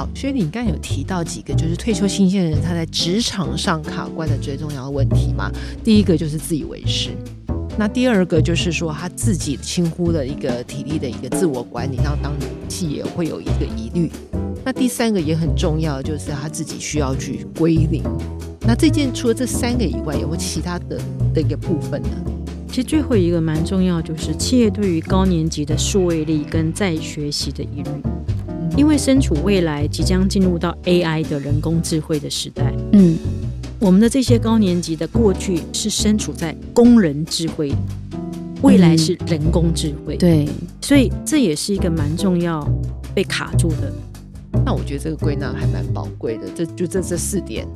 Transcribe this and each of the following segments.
好，所以你刚才有提到几个，就是退休新鲜人他在职场上卡关的最重要的问题嘛？第一个就是自以为是，那第二个就是说他自己轻忽了一个体力的一个自我管理，然后当企业会有一个疑虑。那第三个也很重要，就是他自己需要去归零。那这件除了这三个以外，有没有其他的的一个部分呢？其实最后一个蛮重要，就是企业对于高年级的数位力跟再学习的疑虑。因为身处未来即将进入到 AI 的人工智慧的时代，嗯，我们的这些高年级的过去是身处在工人智慧，未来是人工智慧，对，所以这也是一个蛮重要被卡住的。那我觉得这个归纳还蛮宝贵的，这就这这四点。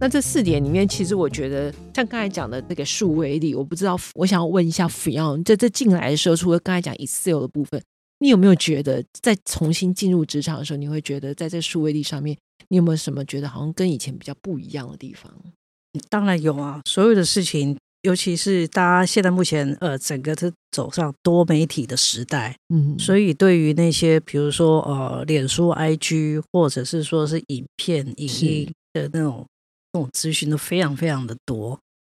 那这四点里面，其实我觉得像刚才讲的这个数位力，我不知道，我想要问一下 Fion，在这进来的时候，除了刚才讲 Excel 的部分。你有没有觉得，在重新进入职场的时候，你会觉得在这数位力上面，你有没有什么觉得好像跟以前比较不一样的地方？当然有啊，所有的事情，尤其是大家现在目前呃，整个是走上多媒体的时代，嗯，所以对于那些比如说呃，脸书、IG，或者是说是影片、影音的那种那种资讯都非常非常的多。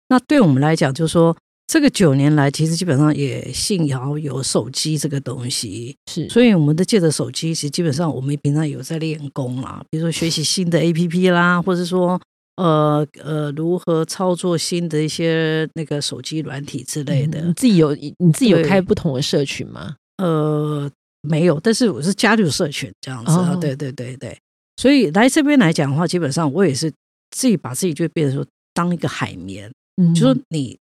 那对我们来讲，就是说。这个九年来，其实基本上也幸好有手机这个东西，是，所以我们的借着手机，其实基本上我们平常有在练功啦，比如说学习新的 A P P 啦，或者说呃呃如何操作新的一些那个手机软体之类的。你自己有你自己有开不同的社群吗？呃，没有，但是我是加入社群这样子啊，对对对对。所以来这边来讲的话，基本上我也是自己把自己就变成说当一个海绵，嗯，就说你。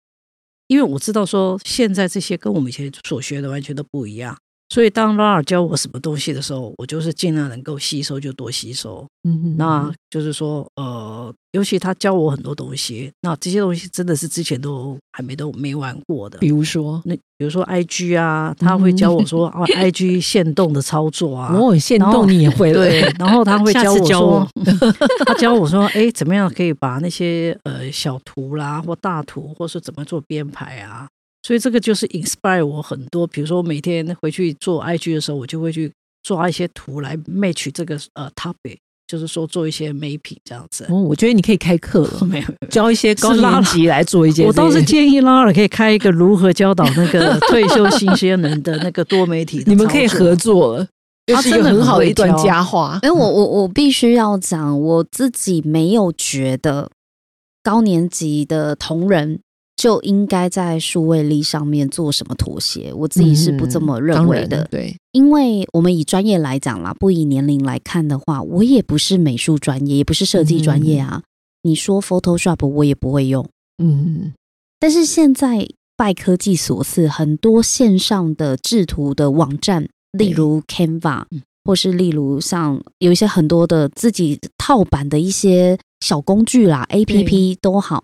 因为我知道说，现在这些跟我们以前所学的完全都不一样。所以当拉尔教我什么东西的时候，我就是尽量能够吸收就多吸收。嗯，那就是说，呃，尤其他教我很多东西，那这些东西真的是之前都还没都没玩过的。比如说，那比如说 I G 啊，他会教我说 啊，I G 限动的操作啊，哦，限动你也会对，然后他会教我说，他教我说，哎，怎么样可以把那些呃小图啦或大图，或是怎么做编排啊。所以这个就是 inspire 我很多，比如说每天回去做 IG 的时候，我就会去抓一些图来 match 这个呃 topic，就是说做一些美品这样子。哦，我觉得你可以开课了，没有教一些高年级来做一件。我倒是建议拉尔可以开一个如何教导那个 退休新鲜人的那个多媒体，你们可以合作了，他是一个很好的一段佳话。哎，我我我必须要讲，我自己没有觉得高年级的同仁。就应该在数位力上面做什么妥协？我自己是不这么认为的。对，因为我们以专业来讲啦，不以年龄来看的话，我也不是美术专业，也不是设计专业啊。你说 Photoshop 我也不会用，嗯。但是现在拜科技所赐，很多线上的制图的网站，例如 Canva，或是例如像有一些很多的自己套版的一些小工具啦，APP 都好。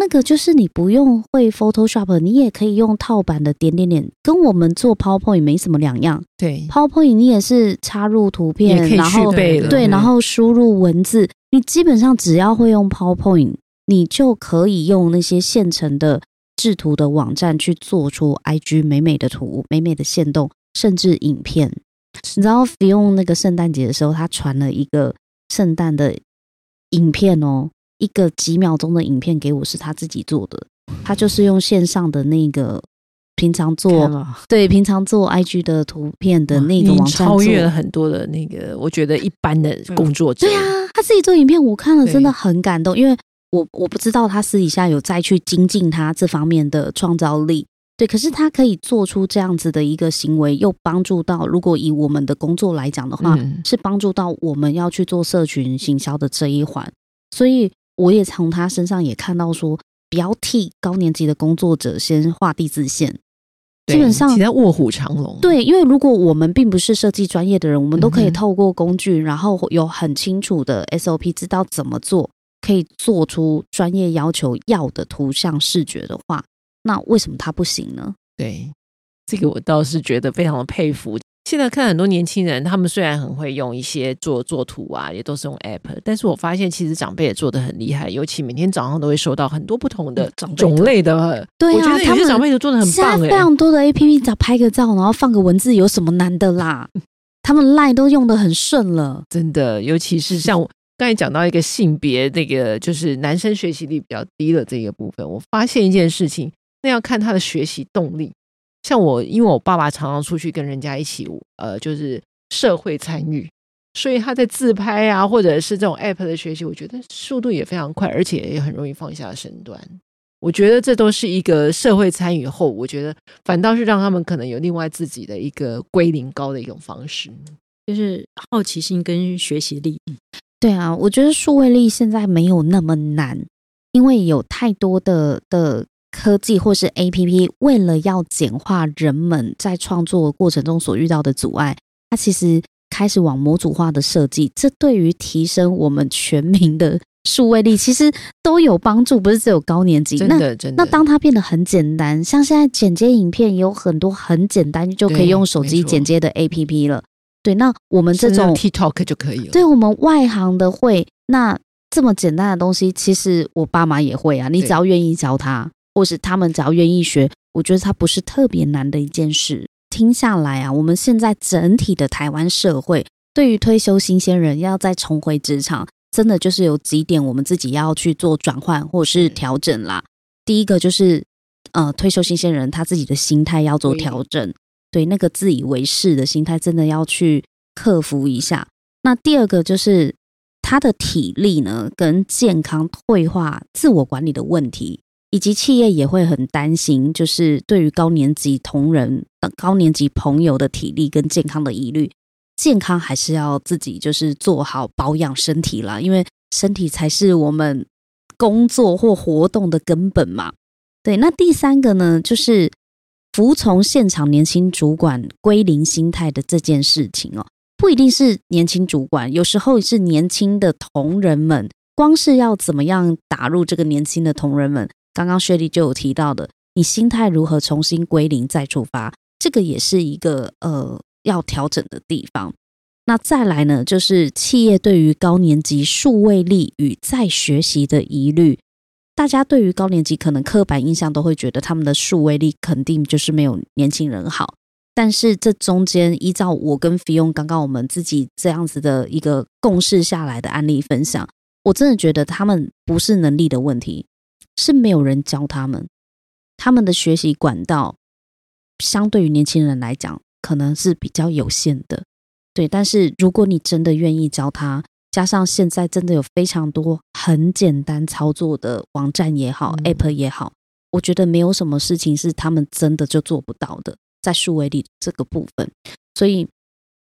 那个就是你不用会 Photoshop，你也可以用套版的点点点，跟我们做 PowerPoint 没什么两样。对，PowerPoint 你也是插入图片，然后对，然后输入文字，你基本上只要会用 PowerPoint，你就可以用那些现成的制图的网站去做出 IG 美美的图、美美的线动，甚至影片。你知道，用那个圣诞节的时候，他传了一个圣诞的影片哦。一个几秒钟的影片给我是他自己做的，他就是用线上的那个平常做对平常做 IG 的图片的那个网站超越了很多的那个我觉得一般的工作者。对啊，他自己做影片，我看了真的很感动，因为我我不知道他私底下有再去精进他这方面的创造力。对，可是他可以做出这样子的一个行为，又帮助到如果以我们的工作来讲的话，是帮助到我们要去做社群行销的这一环，所以。我也从他身上也看到说，不要替高年级的工作者先画地自限。基本上，在卧虎藏龙。对，因为如果我们并不是设计专业的人，我们都可以透过工具，然后有很清楚的 SOP，知道怎么做，可可以做出专业要求要的图像视觉的话，那为什么他不行呢？对，这个我倒是觉得非常的佩服。现在看很多年轻人，他们虽然很会用一些做做图啊，也都是用 App，但是我发现其实长辈也做的很厉害，尤其每天早上都会收到很多不同的种类的。对啊，有些长辈都做的很棒。现在非常多的 APP，只要拍个照，然后放个文字，有什么难的啦？他们赖都用的很顺了，真的。尤其是像我刚才讲到一个性别，那个就是男生学习力比较低的这个部分，我发现一件事情，那要看他的学习动力。像我，因为我爸爸常常出去跟人家一起，呃，就是社会参与，所以他在自拍啊，或者是这种 app 的学习，我觉得速度也非常快，而且也很容易放下身段。我觉得这都是一个社会参与后，我觉得反倒是让他们可能有另外自己的一个归零高的一种方式，就是好奇心跟学习力。对啊，我觉得数位力现在没有那么难，因为有太多的的。科技或是 A P P，为了要简化人们在创作过程中所遇到的阻碍，它其实开始往模组化的设计。这对于提升我们全民的数位力，其实都有帮助。不是只有高年级，真的真的。那当它变得很简单，像现在剪接影片有很多很简单就可以用手机剪接的 A P P 了。对，那我们这种 TikTok 就可以了。对我们外行的会，那这么简单的东西，其实我爸妈也会啊。你只要愿意教他。或是他们只要愿意学，我觉得它不是特别难的一件事。听下来啊，我们现在整体的台湾社会，对于退休新鲜人要再重回职场，真的就是有几点我们自己要去做转换或是调整啦。第一个就是，呃，退休新鲜人他自己的心态要做调整，对那个自以为是的心态，真的要去克服一下。那第二个就是他的体力呢，跟健康退化、自我管理的问题。以及企业也会很担心，就是对于高年级同仁、高年级朋友的体力跟健康的疑虑，健康还是要自己就是做好保养身体啦，因为身体才是我们工作或活动的根本嘛。对，那第三个呢，就是服从现场年轻主管归零心态的这件事情哦，不一定是年轻主管，有时候是年轻的同仁们，光是要怎么样打入这个年轻的同仁们。刚刚薛丽就有提到的，你心态如何重新归零再出发，这个也是一个呃要调整的地方。那再来呢，就是企业对于高年级数位力与再学习的疑虑。大家对于高年级可能刻板印象都会觉得他们的数位力肯定就是没有年轻人好。但是这中间依照我跟菲佣刚刚我们自己这样子的一个共识下来的案例分享，我真的觉得他们不是能力的问题。是没有人教他们，他们的学习管道相对于年轻人来讲，可能是比较有限的。对，但是如果你真的愿意教他，加上现在真的有非常多很简单操作的网站也好，App 也好，我觉得没有什么事情是他们真的就做不到的，在数位里这个部分。所以，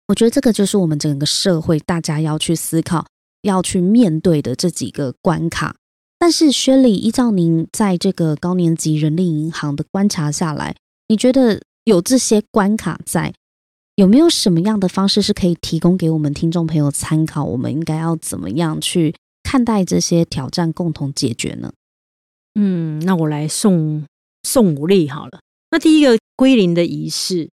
我觉得这个就是我们整个社会大家要去思考、要去面对的这几个关卡。但是，薛礼，依照您在这个高年级人力银行的观察下来，你觉得有这些关卡在，有没有什么样的方式是可以提供给我们听众朋友参考？我们应该要怎么样去看待这些挑战，共同解决呢？嗯，那我来送送五例好了。那第一个归零的仪式，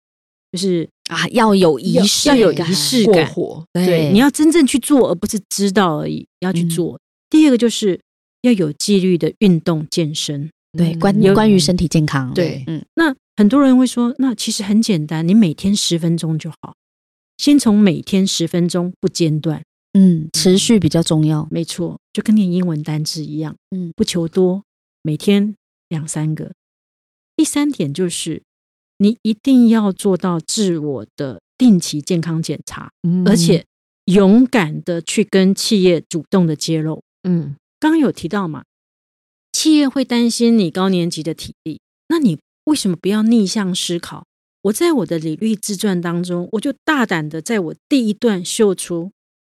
就是啊，要有仪式，要有仪式感，对，你要真正去做，而不是知道而已，要去做。第二个就是。要有纪律的运动健身，对关关于身体健康，对，嗯，那很多人会说，那其实很简单，你每天十分钟就好，先从每天十分钟不间断，嗯，持续比较重要，没错，就跟念英文单词一样，嗯，不求多，每天两三个。第三点就是，你一定要做到自我的定期健康检查，而且勇敢的去跟企业主动的揭露，嗯。刚有提到嘛，企业会担心你高年级的体力，那你为什么不要逆向思考？我在我的履历自传当中，我就大胆的在我第一段秀出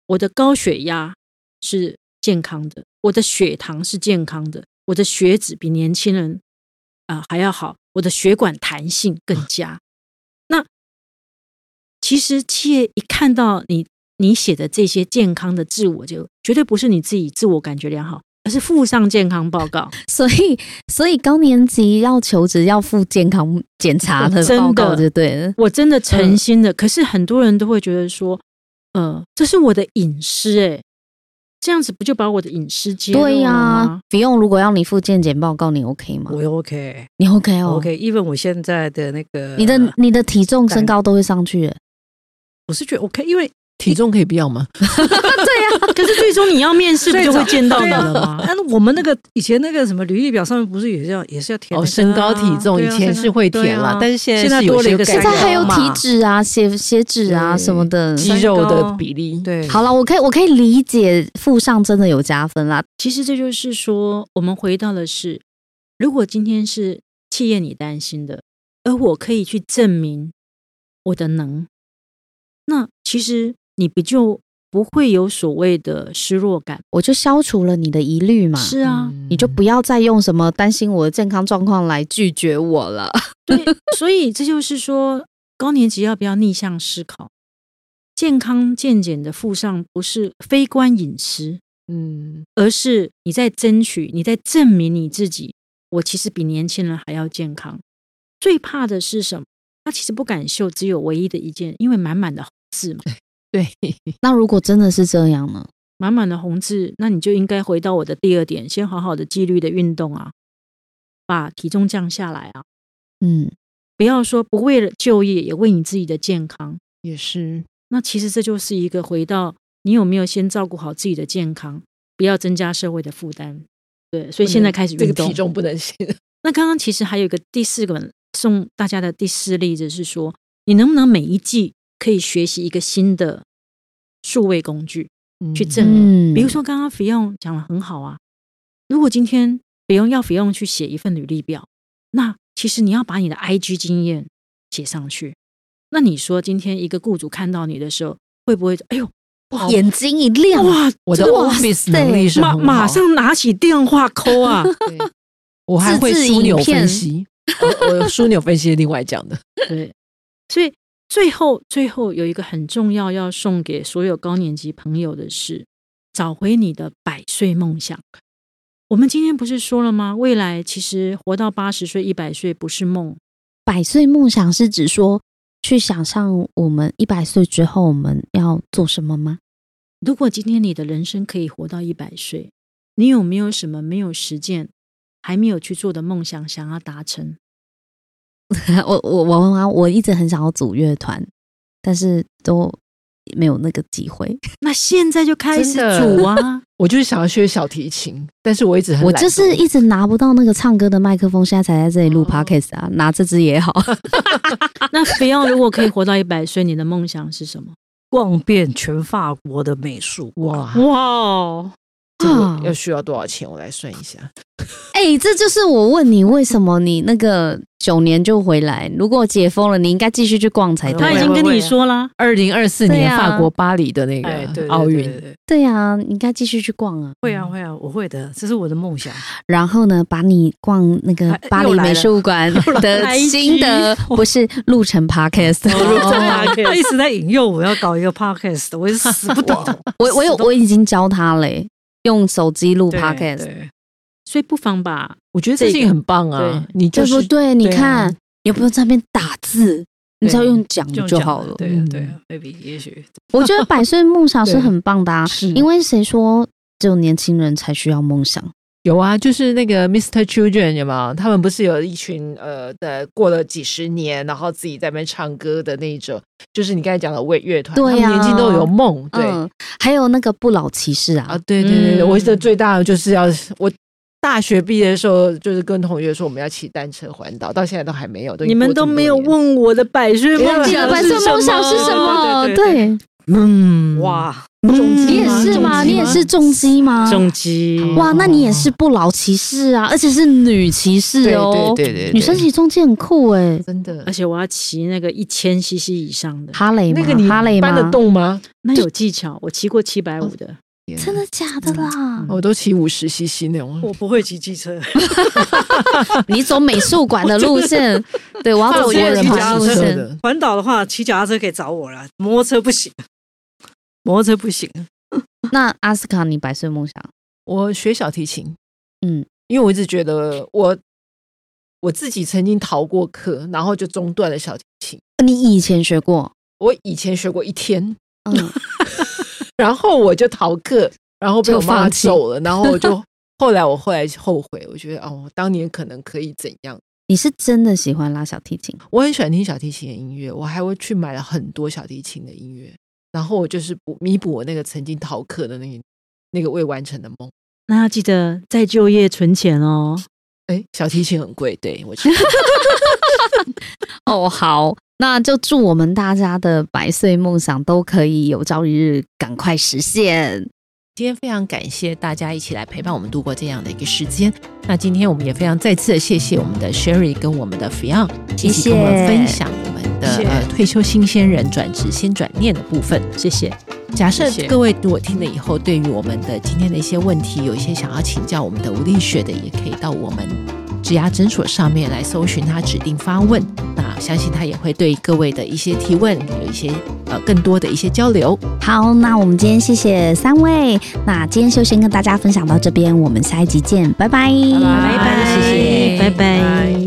我的高血压是健康的，我的血糖是健康的，我的血脂比年轻人啊还要好，我的血管弹性更佳。那其实企业一看到你。你写的这些健康的自我，就绝对不是你自己自我感觉良好，而是附上健康报告。所以，所以高年级要求职要附健康检查的报告就对了。我真的诚心的，可是很多人都会觉得说，呃，这是我的隐私，哎。这样子不就把我的隐私揭露了吗？不用，如果要你附健检报告，你 OK 吗？我 OK，你 OK 哦，OK。因为我现在的那个，你的你的体重、身高都会上去。我是觉得 OK，因为。体重可以不要吗？对呀，可是最终你要面试，不就会见到你了吗？那我们那个以前那个什么履历表上面不是也是要也是要填哦身高体重？以前是会填了，但是现在现在多了一个，现在还有体脂啊、血血脂啊什么的，肌肉的比例。对，好了，我可以我可以理解附上真的有加分啦。其实这就是说，我们回到的是，如果今天是企业你担心的，而我可以去证明我的能，那其实。你不就不会有所谓的失落感？我就消除了你的疑虑嘛。是啊，你就不要再用什么担心我的健康状况来拒绝我了。对，所以这就是说，高年级要不要逆向思考？健康健检的附上不是非关隐私，嗯，而是你在争取，你在证明你自己。我其实比年轻人还要健康。最怕的是什么？他其实不敢秀，只有唯一的一件，因为满满的字嘛。对，那如果真的是这样呢？满满的红字，那你就应该回到我的第二点，先好好的纪律的运动啊，把体重降下来啊。嗯，不要说不为了就业，也为你自己的健康，也是。那其实这就是一个回到你有没有先照顾好自己的健康，不要增加社会的负担。对，所以现在开始运动，体重不能行。那刚刚其实还有一个第四个送大家的第四例子是说，你能不能每一季可以学习一个新的。数位工具去证明，比如说刚刚菲用讲的很好啊。如果今天菲用要菲用去写一份履历表，那其实你要把你的 IG 经验写上去。那你说今天一个雇主看到你的时候，会不会哎呦眼睛一亮哇？我的 Office 能力是马马上拿起电话抠啊！我还会枢纽分析，我枢纽分析另外讲的 对，所以。最后，最后有一个很重要要送给所有高年级朋友的是：找回你的百岁梦想。我们今天不是说了吗？未来其实活到八十岁、一百岁不是梦，百岁梦想是指说去想象我们一百岁之后我们要做什么吗？如果今天你的人生可以活到一百岁，你有没有什么没有实践、还没有去做的梦想想要达成？我我我我我一直很想要组乐团，但是都没有那个机会。那现在就开始组啊！我就是想要学小提琴，但是我一直很我就是一直拿不到那个唱歌的麦克风，现在才在这里录 podcast 啊！拿这支也好。那菲奥如果可以活到一百岁，你的梦想是什么？逛遍全法国的美术哇哇！这个要需要多少钱？我来算一下。哎，这就是我问你，为什么你那个九年就回来？如果解封了，你应该继续去逛才对。他已经跟你说了，二零二四年法国巴黎的那个奥运，对呀，你应该继续去逛啊。会啊，会啊，我会的，这是我的梦想。然后呢，把你逛那个巴黎美术馆 的心得，不是路程 podcast，他一直在引诱我要搞一个 podcast，我是死不懂。我我有我已经教他嘞。用手机录 podcast，所以不妨吧。我觉得这件很棒啊，你对不对？你看，也不用在那边打字，你只要用讲就好了。对对，maybe 也许，我觉得百岁梦想 是很棒的啊。因为谁说只有年轻人才需要梦想？有啊，就是那个 Mr. Children 有没有？他们不是有一群呃的过了几十年，然后自己在那边唱歌的那种，就是你刚才讲的乐乐团，他们年纪都有梦。对，还有那个不老骑士啊，啊，对对对，我记得最大的就是要我大学毕业的时候，就是跟同学说我们要骑单车环岛，到现在都还没有。你们都没有问我的百岁梦想，百岁梦想是什么？对。嗯，哇，你也是吗？你也是重击吗？重击，哇，那你也是不老骑士啊，而且是女骑士哦，对对对，女生骑重机很酷哎，真的，而且我要骑那个一千 CC 以上的。哈雷，那个你哈雷搬得动吗？那有技巧，我骑过七百五的，真的假的啦？我都骑五十 CC 那种，我不会骑机车，你走美术馆的路线，对我要走骑脚踏车，环岛的话，骑脚踏车可以找我了，摩托车不行。摩托车不行，那阿斯卡，你百岁梦想？我学小提琴，嗯，因为我一直觉得我我自己曾经逃过课，然后就中断了小提琴。你以前学过？我以前学过一天，嗯，然后我就逃课，然后被我妈走了，然后我就 后来我后来后悔，我觉得哦，当年可能可以怎样？你是真的喜欢拉小提琴？我很喜欢听小提琴的音乐，我还会去买了很多小提琴的音乐，然后我就是补弥补我那个曾经逃课的那个那个未完成的梦。那要记得再就业存钱哦。哎，小提琴很贵，对我觉得。哦，好，那就祝我们大家的百岁梦想都可以有朝一日赶快实现。今天非常感谢大家一起来陪伴我们度过这样的一个时间。那今天我们也非常再次的谢谢我们的 Sherry 跟我们的 Fion 一起跟我们分享我们的呃退休新鲜人转职先转念的部分。谢谢。假设各位如果听了以后，对于我们的今天的一些问题，有一些想要请教我们的吴丽雪的，也可以到我们。植牙诊所上面来搜寻他指定发问，那相信他也会对各位的一些提问有一些呃更多的一些交流。好，那我们今天谢谢三位，那今天就先跟大家分享到这边，我们下一集见，拜拜，拜拜，谢谢，拜拜。